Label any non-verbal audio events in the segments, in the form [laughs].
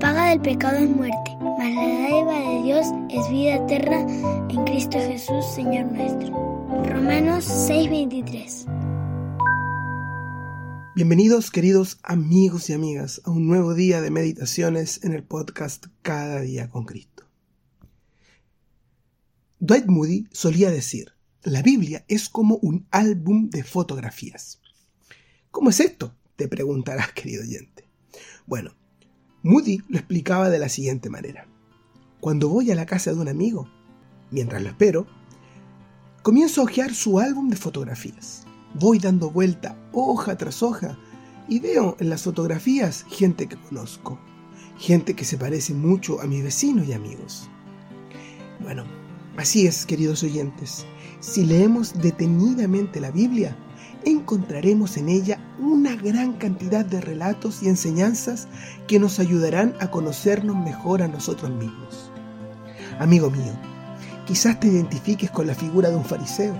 paga del pecado es muerte, mas la dádiva de Dios es vida eterna en Cristo Jesús, Señor nuestro. Romanos 6:23 Bienvenidos queridos amigos y amigas a un nuevo día de meditaciones en el podcast Cada día con Cristo. Dwight Moody solía decir, la Biblia es como un álbum de fotografías. ¿Cómo es esto? Te preguntarás, [laughs] querido oyente. Bueno, Moody lo explicaba de la siguiente manera. Cuando voy a la casa de un amigo, mientras lo espero, comienzo a hojear su álbum de fotografías. Voy dando vuelta hoja tras hoja y veo en las fotografías gente que conozco, gente que se parece mucho a mis vecinos y amigos. Bueno, así es, queridos oyentes. Si leemos detenidamente la Biblia, encontraremos en ella una gran cantidad de relatos y enseñanzas que nos ayudarán a conocernos mejor a nosotros mismos. Amigo mío, quizás te identifiques con la figura de un fariseo,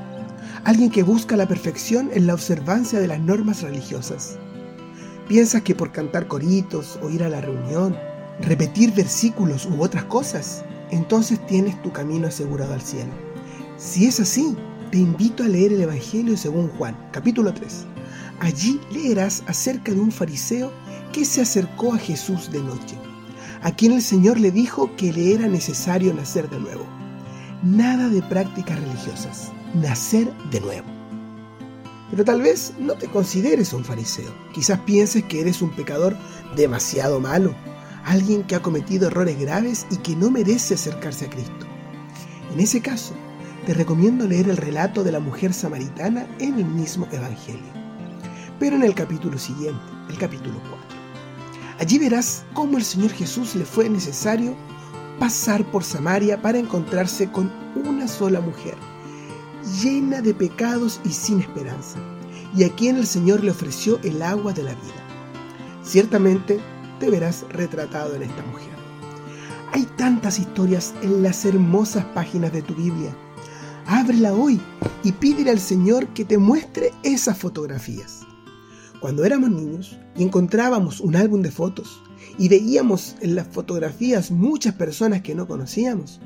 alguien que busca la perfección en la observancia de las normas religiosas. Piensas que por cantar coritos o ir a la reunión, repetir versículos u otras cosas, entonces tienes tu camino asegurado al cielo. Si es así, te invito a leer el Evangelio según Juan, capítulo 3. Allí leerás acerca de un fariseo que se acercó a Jesús de noche, a quien el Señor le dijo que le era necesario nacer de nuevo. Nada de prácticas religiosas, nacer de nuevo. Pero tal vez no te consideres un fariseo. Quizás pienses que eres un pecador demasiado malo, alguien que ha cometido errores graves y que no merece acercarse a Cristo. En ese caso, te recomiendo leer el relato de la mujer samaritana en el mismo Evangelio, pero en el capítulo siguiente, el capítulo 4. Allí verás cómo el Señor Jesús le fue necesario pasar por Samaria para encontrarse con una sola mujer, llena de pecados y sin esperanza, y a quien el Señor le ofreció el agua de la vida. Ciertamente te verás retratado en esta mujer. Hay tantas historias en las hermosas páginas de tu Biblia. Ábrela hoy y pídele al Señor que te muestre esas fotografías. Cuando éramos niños y encontrábamos un álbum de fotos y veíamos en las fotografías muchas personas que no conocíamos,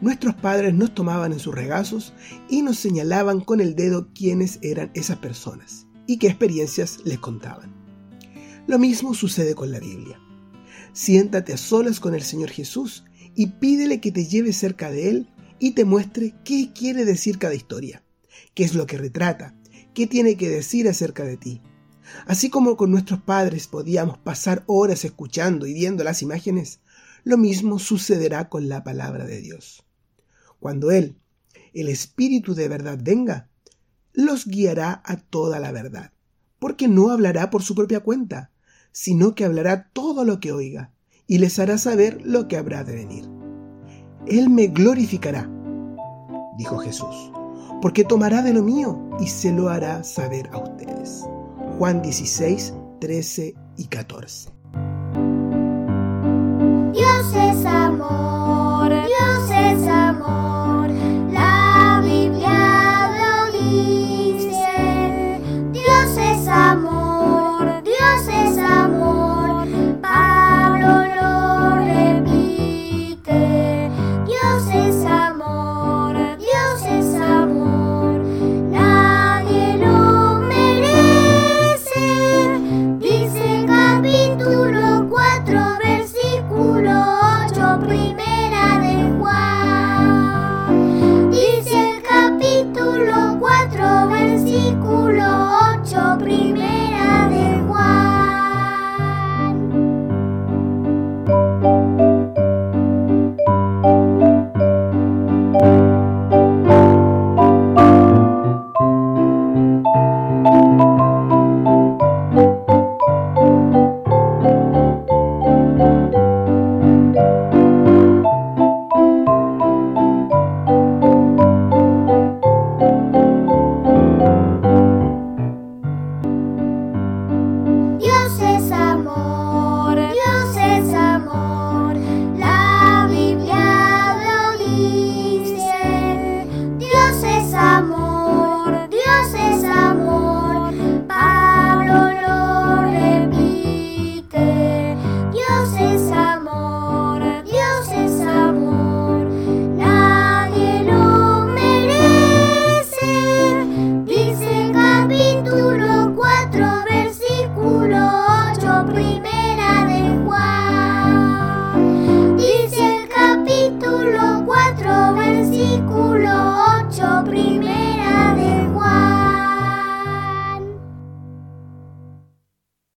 nuestros padres nos tomaban en sus regazos y nos señalaban con el dedo quiénes eran esas personas y qué experiencias les contaban. Lo mismo sucede con la Biblia. Siéntate a solas con el Señor Jesús y pídele que te lleve cerca de Él y te muestre qué quiere decir cada historia, qué es lo que retrata, qué tiene que decir acerca de ti. Así como con nuestros padres podíamos pasar horas escuchando y viendo las imágenes, lo mismo sucederá con la palabra de Dios. Cuando Él, el Espíritu de verdad, venga, los guiará a toda la verdad, porque no hablará por su propia cuenta, sino que hablará todo lo que oiga, y les hará saber lo que habrá de venir. Él me glorificará, dijo Jesús, porque tomará de lo mío y se lo hará saber a ustedes. Juan 16, 13 y 14.